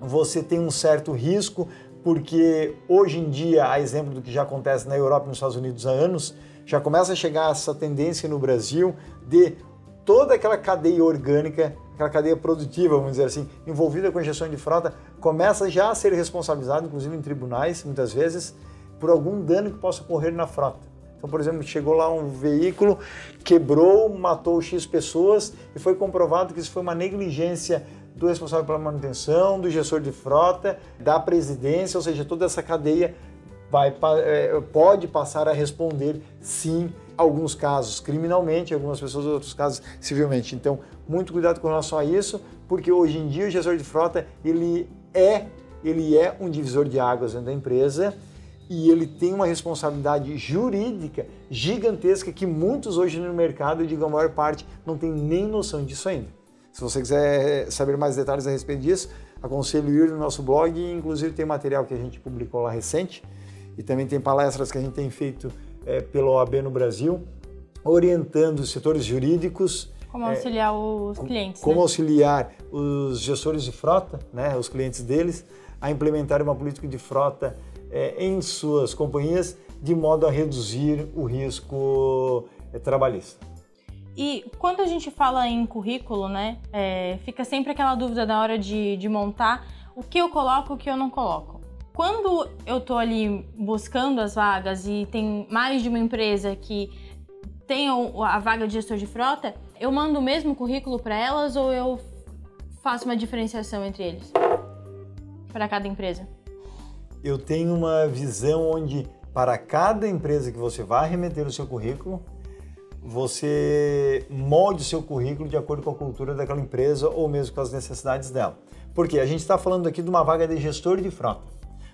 você tem um certo risco, porque hoje em dia, a exemplo do que já acontece na Europa e nos Estados Unidos há anos, já começa a chegar essa tendência no Brasil de toda aquela cadeia orgânica, aquela cadeia produtiva, vamos dizer assim, envolvida com a gestão de frota, começa já a ser responsabilizado, inclusive em tribunais, muitas vezes, por algum dano que possa ocorrer na frota. Então, por exemplo, chegou lá um veículo, quebrou, matou X pessoas e foi comprovado que isso foi uma negligência do responsável pela manutenção, do gestor de frota, da presidência, ou seja, toda essa cadeia vai, é, pode passar a responder sim, alguns casos criminalmente, algumas pessoas, outros casos civilmente. Então, muito cuidado com relação a isso, porque hoje em dia o gestor de frota ele é ele é um divisor de águas dentro da empresa e ele tem uma responsabilidade jurídica gigantesca que muitos hoje no mercado, eu digo a maior parte, não tem nem noção disso ainda. Se você quiser saber mais detalhes a respeito disso, aconselho ir no nosso blog, inclusive tem material que a gente publicou lá recente e também tem palestras que a gente tem feito é, pela OAB no Brasil, orientando os setores jurídicos. Como auxiliar é, os clientes. Como né? auxiliar os gestores de frota, né, os clientes deles, a implementar uma política de frota é, em suas companhias, de modo a reduzir o risco é, trabalhista. E quando a gente fala em currículo, né, é, fica sempre aquela dúvida na hora de, de montar o que eu coloco, o que eu não coloco. Quando eu tô ali buscando as vagas e tem mais de uma empresa que tem a vaga de gestor de frota, eu mando o mesmo currículo para elas ou eu faço uma diferenciação entre eles? Para cada empresa? Eu tenho uma visão onde para cada empresa que você vai remeter o seu currículo, você molde o seu currículo de acordo com a cultura daquela empresa ou mesmo com as necessidades dela. Porque a gente está falando aqui de uma vaga de gestor de frota.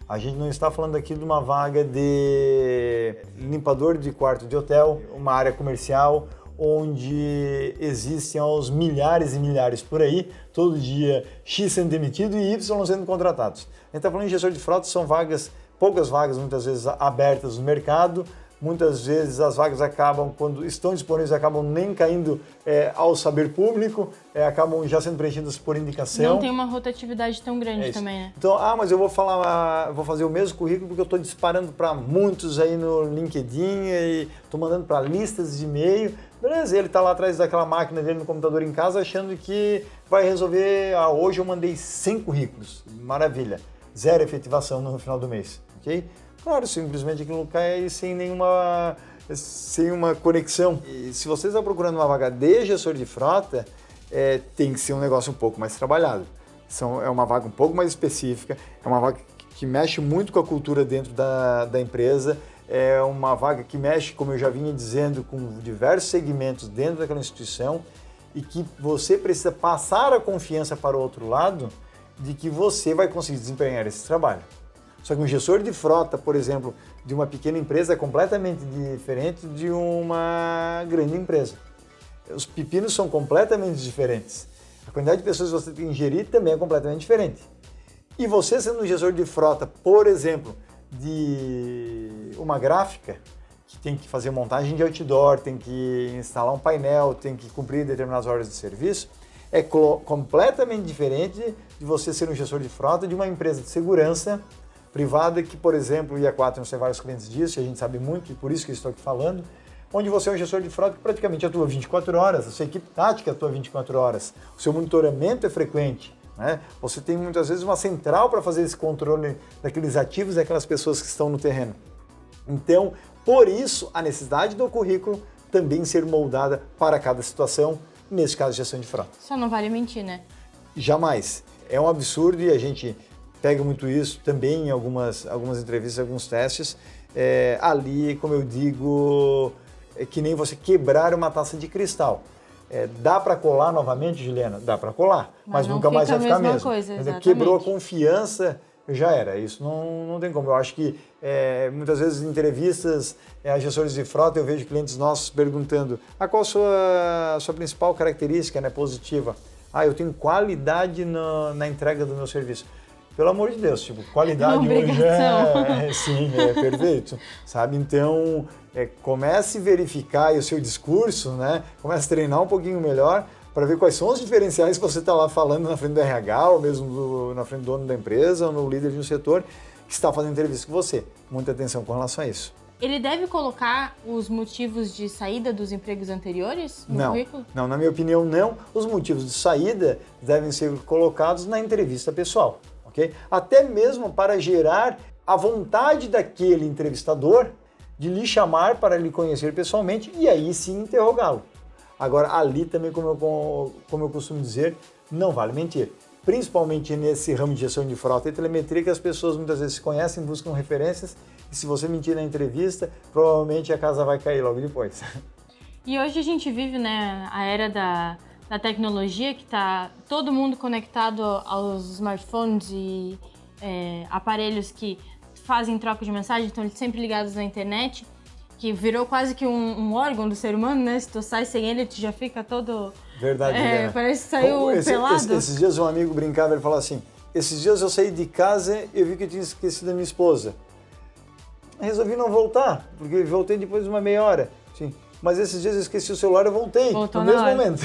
A gente não está falando aqui de uma vaga de limpador de quarto de hotel, uma área comercial onde existem aos milhares e milhares por aí, todo dia X sendo demitido e Y sendo contratados. A gente está falando de gestor de frota, são vagas, poucas vagas muitas vezes abertas no mercado, Muitas vezes as vagas acabam, quando estão disponíveis, acabam nem caindo é, ao saber público, é, acabam já sendo preenchidas por indicação. Não tem uma rotatividade tão grande é também, né? Então, ah, mas eu vou falar, vou fazer o mesmo currículo porque eu estou disparando para muitos aí no LinkedIn e estou mandando para listas de e-mail. Beleza, ele está lá atrás daquela máquina dele no computador em casa achando que vai resolver. Ah, hoje eu mandei 100 currículos, maravilha, zero efetivação no final do mês, ok? Claro, simplesmente aquilo cai sem nenhuma sem uma conexão. E se você está procurando uma vaga de gestor de frota, é, tem que ser um negócio um pouco mais trabalhado. São, é uma vaga um pouco mais específica, é uma vaga que mexe muito com a cultura dentro da, da empresa, é uma vaga que mexe, como eu já vinha dizendo, com diversos segmentos dentro daquela instituição e que você precisa passar a confiança para o outro lado de que você vai conseguir desempenhar esse trabalho. Só que um gestor de frota, por exemplo, de uma pequena empresa é completamente diferente de uma grande empresa. Os pepinos são completamente diferentes. A quantidade de pessoas que você tem que gerir também é completamente diferente. E você sendo um gestor de frota, por exemplo, de uma gráfica, que tem que fazer montagem de outdoor, tem que instalar um painel, tem que cumprir determinadas horas de serviço, é completamente diferente de você ser um gestor de frota de uma empresa de segurança privada, que, por exemplo, o IA4 não sei vários clientes disso, e a gente sabe muito, e por isso que estou aqui falando, onde você é um gestor de frota que praticamente atua 24 horas, a sua equipe tática atua 24 horas, o seu monitoramento é frequente, né? Você tem muitas vezes uma central para fazer esse controle daqueles ativos daquelas pessoas que estão no terreno. Então, por isso, a necessidade do currículo também ser moldada para cada situação, nesse caso, gestão de frota. Só não vale mentir, né? Jamais. É um absurdo e a gente pega muito isso também em algumas, algumas entrevistas, alguns testes. É, ali, como eu digo, é que nem você quebrar uma taça de cristal. É, dá para colar novamente, Juliana? Dá para colar, mas, mas nunca mais vai ficar mesmo. Coisa, Quebrou a confiança, já era. Isso não, não tem como. Eu acho que é, muitas vezes em entrevistas é, a gestores de frota eu vejo clientes nossos perguntando ah, qual a sua, sua principal característica né, positiva. Ah, eu tenho qualidade no, na entrega do meu serviço pelo amor de Deus, tipo, qualidade hoje é, é, sim, é perfeito, sabe? Então, é, comece a verificar o seu discurso, né? Comece a treinar um pouquinho melhor para ver quais são os diferenciais que você está lá falando na frente do RH, ou mesmo do, na frente do dono da empresa, ou no líder de um setor que está fazendo entrevista com você. Muita atenção com relação a isso. Ele deve colocar os motivos de saída dos empregos anteriores no não, currículo? Não, na minha opinião, não. Os motivos de saída devem ser colocados na entrevista pessoal ok? Até mesmo para gerar a vontade daquele entrevistador de lhe chamar para lhe conhecer pessoalmente e aí sim interrogá-lo. Agora, ali também, como eu, como eu costumo dizer, não vale mentir. Principalmente nesse ramo de gestão de frota e telemetria, que as pessoas muitas vezes se conhecem, buscam referências, e se você mentir na entrevista, provavelmente a casa vai cair logo depois. E hoje a gente vive né, a era da, da tecnologia, que está todo mundo conectado aos smartphones e é, aparelhos que fazem troca de mensagem, estão sempre ligados na internet, que virou quase que um, um órgão do ser humano, né? Se tu sai sem ele, tu já fica todo... Verdade, é, Parece que saiu esse, pelado. Esse, esses dias um amigo brincava, ele falou assim, esses dias eu saí de casa e eu vi que eu tinha esquecido a minha esposa. Resolvi não voltar, porque voltei depois de uma meia hora. Mas esses dias eu esqueci o celular e voltei Voltou no mesmo hora. momento.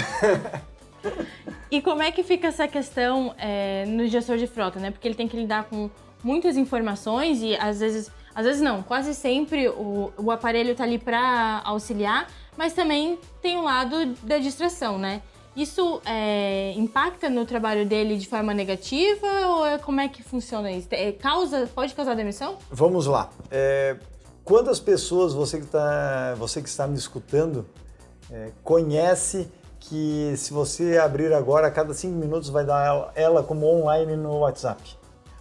e como é que fica essa questão é, no gestor de frota, né? Porque ele tem que lidar com muitas informações e às vezes, às vezes não, quase sempre o, o aparelho está ali para auxiliar, mas também tem o um lado da distração, né? Isso é, impacta no trabalho dele de forma negativa ou é, como é que funciona isso? É, causa, pode causar demissão? Vamos lá. É, Quantas pessoas você que, tá, você que está me escutando é, conhece que se você abrir agora, a cada cinco minutos vai dar ela, ela como online no WhatsApp?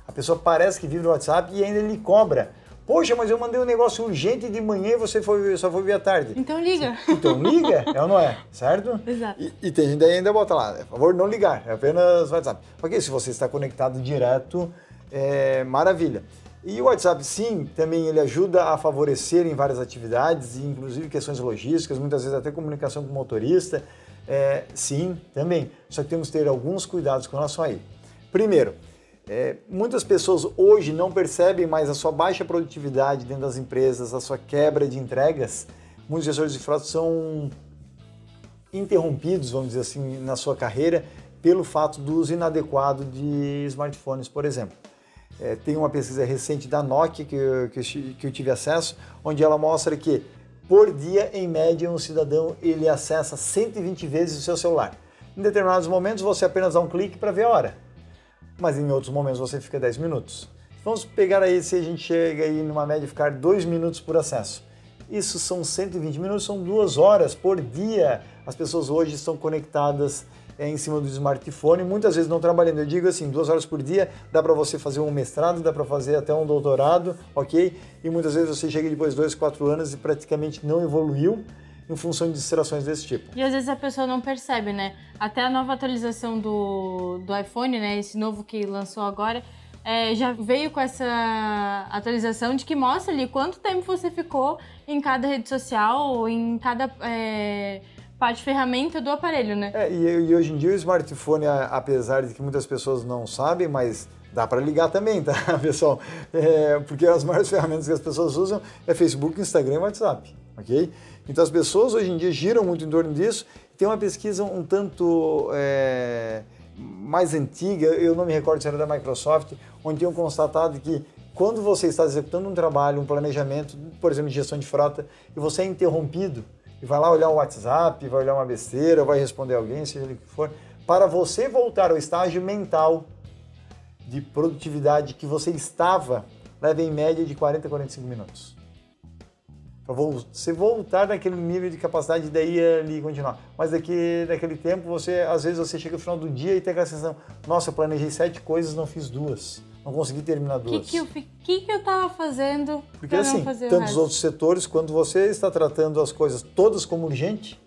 A pessoa parece que vive no WhatsApp e ainda lhe cobra Poxa, mas eu mandei um negócio urgente de manhã e você foi, só foi ver à tarde. Então liga. Então liga, é ou não é? Certo? Exato. E, e tem gente ainda bota lá, por favor, não ligar, é apenas WhatsApp. Porque se você está conectado direto, é maravilha. E o WhatsApp, sim, também ele ajuda a favorecer em várias atividades, inclusive questões logísticas, muitas vezes até comunicação com o motorista. É, sim, também. Só que temos que ter alguns cuidados com relação a ele. Primeiro, é, muitas pessoas hoje não percebem mais a sua baixa produtividade dentro das empresas, a sua quebra de entregas. Muitos gestores de frota são interrompidos, vamos dizer assim, na sua carreira pelo fato do uso inadequado de smartphones, por exemplo. É, tem uma pesquisa recente da Nokia que eu, que eu tive acesso, onde ela mostra que por dia, em média, um cidadão ele acessa 120 vezes o seu celular. Em determinados momentos, você apenas dá um clique para ver a hora, mas em outros momentos você fica 10 minutos. Vamos pegar aí se a gente chega aí numa média ficar 2 minutos por acesso. Isso são 120 minutos, são duas horas por dia. As pessoas hoje estão conectadas é, em cima do smartphone, muitas vezes não trabalhando. Eu digo assim, duas horas por dia dá para você fazer um mestrado, dá para fazer até um doutorado, ok? E muitas vezes você chega depois de dois, quatro anos e praticamente não evoluiu em função de distrações desse tipo. E às vezes a pessoa não percebe, né? Até a nova atualização do, do iPhone, né? Esse novo que lançou agora, é, já veio com essa atualização de que mostra ali quanto tempo você ficou em cada rede social, em cada é, parte ferramenta do aparelho, né? É, e, e, hoje em dia o smartphone, apesar de que muitas pessoas não sabem, mas dá para ligar também, tá, pessoal? É, porque as maiores ferramentas que as pessoas usam é Facebook, Instagram e WhatsApp, ok? Então as pessoas hoje em dia giram muito em torno disso. Tem uma pesquisa um tanto é, mais antiga, eu não me recordo se era da Microsoft, onde tinham constatado que quando você está executando um trabalho, um planejamento, por exemplo, de gestão de frota, e você é interrompido, e vai lá olhar um WhatsApp, vai olhar uma besteira, vai responder alguém, seja o que for, para você voltar ao estágio mental de produtividade que você estava, leva em média de 40 a 45 minutos. Para você voltar naquele nível de capacidade daí ali continuar. Mas daqui daquele tempo, você às vezes você chega no final do dia e tem aquela sensação, nossa, eu planejei sete coisas, não fiz duas não consegui terminar duas. O que, que, eu, que, que eu tava fazendo Porque assim, tantos outros setores, quando você está tratando as coisas todas como urgente,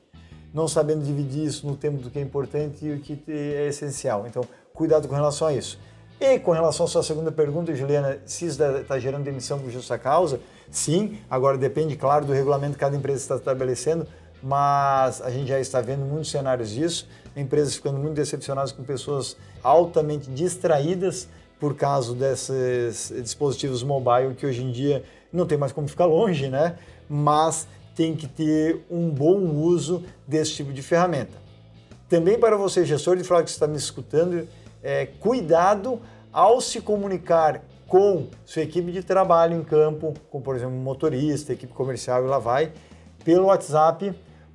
não sabendo dividir isso no tempo do que é importante e o que é essencial. Então, cuidado com relação a isso. E com relação à sua segunda pergunta, Juliana, se isso está gerando demissão por justa causa, sim, agora depende, claro, do regulamento que cada empresa está estabelecendo, mas a gente já está vendo muitos cenários disso, empresas ficando muito decepcionadas com pessoas altamente distraídas por causa desses dispositivos mobile que hoje em dia não tem mais como ficar longe, né? Mas tem que ter um bom uso desse tipo de ferramenta. Também para você, gestor de fraude que está me escutando, é, cuidado ao se comunicar com sua equipe de trabalho em campo, como por exemplo motorista, equipe comercial e lá vai, pelo WhatsApp,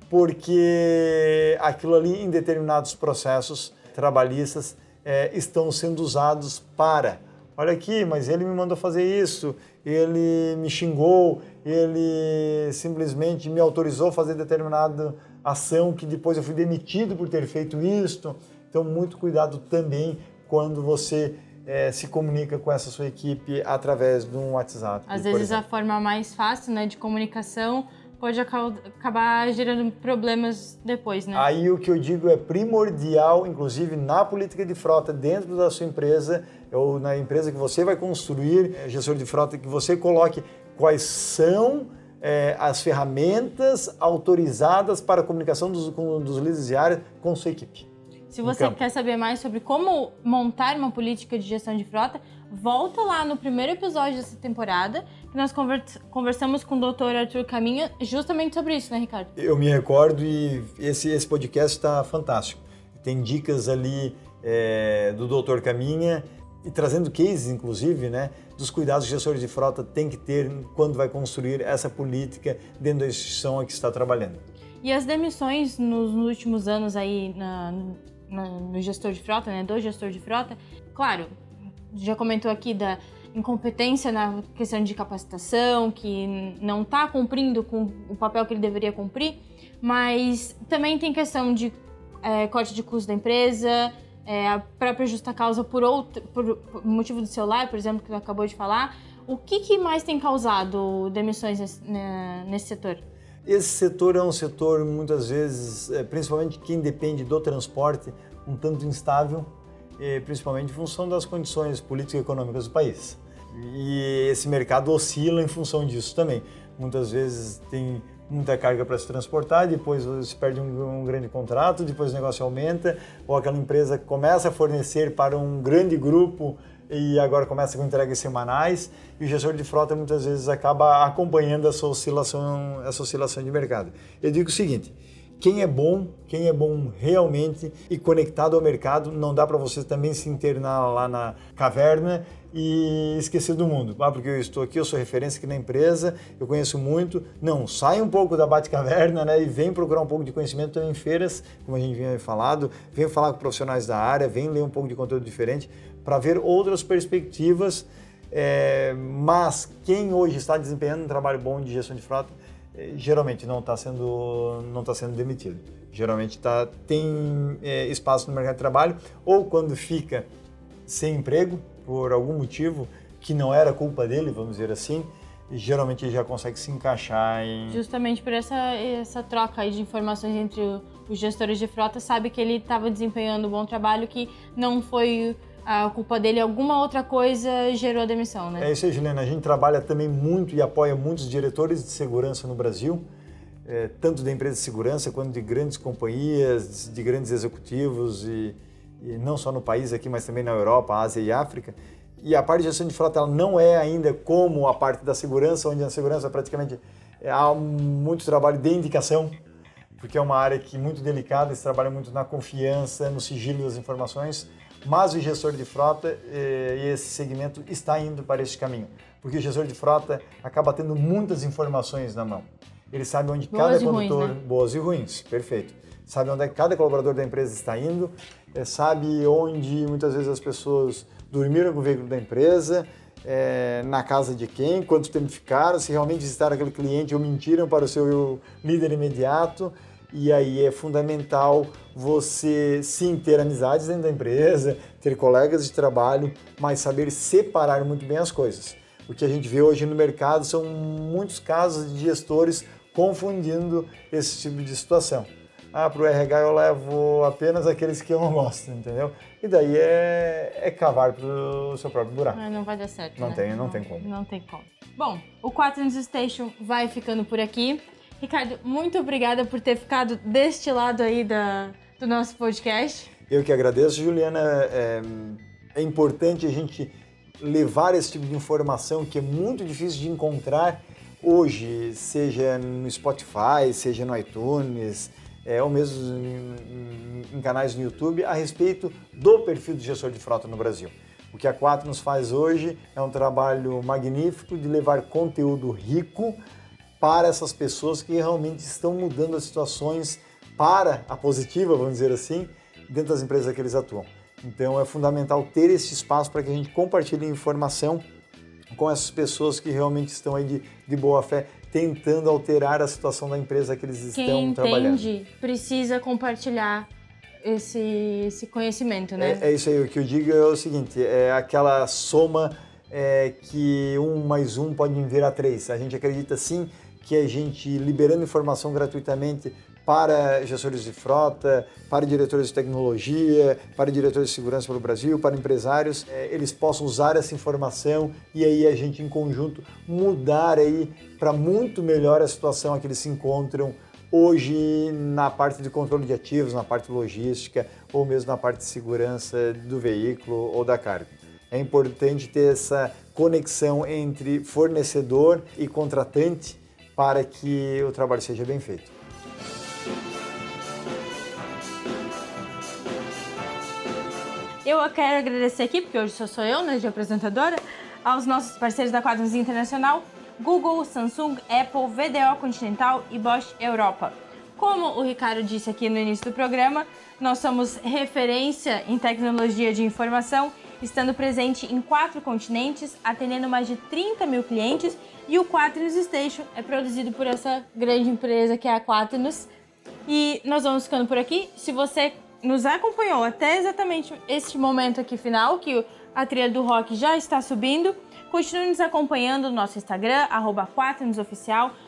porque aquilo ali em determinados processos trabalhistas é, estão sendo usados para. Olha aqui, mas ele me mandou fazer isso, ele me xingou, ele simplesmente me autorizou a fazer determinada ação que depois eu fui demitido por ter feito isto. Então, muito cuidado também quando você é, se comunica com essa sua equipe através de um WhatsApp. Às vezes exemplo. a forma mais fácil né, de comunicação pode acabar gerando problemas depois, né? Aí o que eu digo é primordial, inclusive na política de frota dentro da sua empresa ou na empresa que você vai construir, é, gestor de frota, que você coloque quais são é, as ferramentas autorizadas para a comunicação dos, com, dos líderes de área com sua equipe. Se você quer saber mais sobre como montar uma política de gestão de frota, volta lá no primeiro episódio dessa temporada, que nós conversamos com o Dr. Arthur Caminha justamente sobre isso, né, Ricardo? Eu me recordo e esse, esse podcast está fantástico. Tem dicas ali é, do Dr. Caminha e trazendo cases, inclusive, né, dos cuidados que os gestores de frota têm que ter quando vai construir essa política dentro da instituição a que está trabalhando. E as demissões nos últimos anos aí na, no gestor de frota, né, do gestor de frota. Claro, já comentou aqui da incompetência na questão de capacitação, que não está cumprindo com o papel que ele deveria cumprir, mas também tem questão de é, corte de custo da empresa, é, a própria justa causa por outro por motivo do celular, por exemplo, que você acabou de falar, O que, que mais tem causado demissões nesse, né, nesse setor? Esse setor é um setor, muitas vezes, é, principalmente quem depende do transporte, um tanto instável, principalmente em função das condições políticas e econômicas do país. E esse mercado oscila em função disso também. Muitas vezes tem muita carga para se transportar, depois se perde um, um, grande contrato, depois o negócio aumenta, ou aquela empresa começa a fornecer para um grande grupo e agora começa com entregas semanais, e o gestor de frota muitas vezes acaba acompanhando essa oscilação, essa oscilação de mercado. Eu digo o seguinte, quem é bom, quem é bom realmente e conectado ao mercado, não dá para você também se internar lá na caverna e esquecer do mundo. Ah, porque eu estou aqui, eu sou referência aqui na empresa, eu conheço muito. Não, sai um pouco da bate-caverna né, e vem procurar um pouco de conhecimento também em feiras, como a gente vinha falado, vem falar com profissionais da área, vem ler um pouco de conteúdo diferente para ver outras perspectivas. É, mas quem hoje está desempenhando um trabalho bom de gestão de frota, é, geralmente não está sendo não está sendo demitido. Geralmente tá, tem é, espaço no mercado de trabalho ou quando fica sem emprego por algum motivo que não era culpa dele, vamos dizer assim, geralmente ele já consegue se encaixar em... Justamente por essa, essa troca aí de informações entre os gestores de frota, sabe que ele estava desempenhando um bom trabalho, que não foi a culpa dele, alguma outra coisa gerou a demissão, né? É isso aí, Juliana. A gente trabalha também muito e apoia muitos diretores de segurança no Brasil, é, tanto da empresa de segurança quanto de grandes companhias, de grandes executivos e e não só no país aqui, mas também na Europa, Ásia e África. E a parte de gestão de frota ela não é ainda como a parte da segurança, onde a segurança praticamente é, há muito trabalho de indicação, porque é uma área que é muito delicada, se trabalha muito na confiança, no sigilo das informações, mas o gestor de frota eh, e esse segmento está indo para esse caminho, porque o gestor de frota acaba tendo muitas informações na mão. Ele sabe onde boas cada condutor, ruins, né? boas e ruins, perfeito. Sabe onde é cada colaborador da empresa está indo, é, sabe onde muitas vezes as pessoas dormiram com o veículo da empresa, é, na casa de quem, quanto tempo ficaram, se realmente visitaram aquele cliente ou mentiram para o seu líder imediato. E aí é fundamental você sim ter amizades dentro da empresa, ter colegas de trabalho, mas saber separar muito bem as coisas. O que a gente vê hoje no mercado são muitos casos de gestores confundindo esse tipo de situação ah, para o RH eu levo apenas aqueles que eu não gosto, entendeu? E daí é, é cavar para o seu próprio buraco. Não vai dar certo, Não né? tem, não, não, tem como. Não tem como. Bom, o 4 News Station vai ficando por aqui. Ricardo, muito obrigada por ter ficado deste lado aí da, do nosso podcast. Eu que agradeço, Juliana. É, é importante a gente levar esse tipo de informação que é muito difícil de encontrar hoje, seja no Spotify, seja no iTunes, é, ou mesmo em, em, canais no YouTube, a respeito do perfil de gestor de frota no Brasil. O que a Quatro nos faz hoje é um trabalho magnífico de levar conteúdo rico para essas pessoas que realmente estão mudando as situações para a positiva, vamos dizer assim, dentro das empresas que eles atuam. Então é fundamental ter esse espaço para que a gente compartilhe informação com essas pessoas que realmente estão aí de, de boa fé tentando alterar a situação da empresa que eles estão Quem trabalhando. Quem entende precisa compartilhar esse, esse conhecimento, né? É, é, isso aí, o que eu digo é o seguinte, é aquela soma é, que um mais um pode virar três. A gente acredita sim que a gente liberando informação gratuitamente para gestores de frota, para diretores de tecnologia, para diretores de segurança para o Brasil, para empresários, é, eles possam usar essa informação e aí a gente em conjunto mudar aí para muito melhor a situação a que eles se encontram hoje na parte de controle de ativos, na parte logística ou mesmo na parte de segurança do veículo ou da carga. É importante ter essa conexão entre fornecedor e contratante para que o trabalho seja bem feito. Eu quero agradecer aqui, porque hoje só sou eu, né, de apresentadora, aos nossos parceiros da Quadros Internacional, Google, Samsung, Apple, VDO Continental e Bosch Europa. Como o Ricardo disse aqui no início do programa, nós somos referência em tecnologia de informação, estando presente em quatro continentes, atendendo mais de 30 mil clientes, e o Quaternos Station é produzido por essa grande empresa que é a Quaternos. E nós vamos ficando por aqui. Se você nos acompanhou até exatamente este momento aqui final, que A trilha do rock já está subindo. Continue nos acompanhando no nosso Instagram, arroba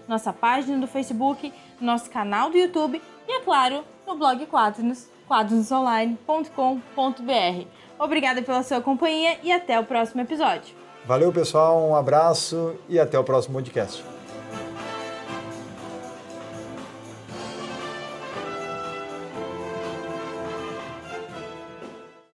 nossa página do Facebook, nosso canal do YouTube e, é claro, no blog Quaternos, quadrinosonline.com.br. Obrigada pela sua companhia e até o próximo episódio. Valeu, pessoal, um abraço e até o próximo podcast.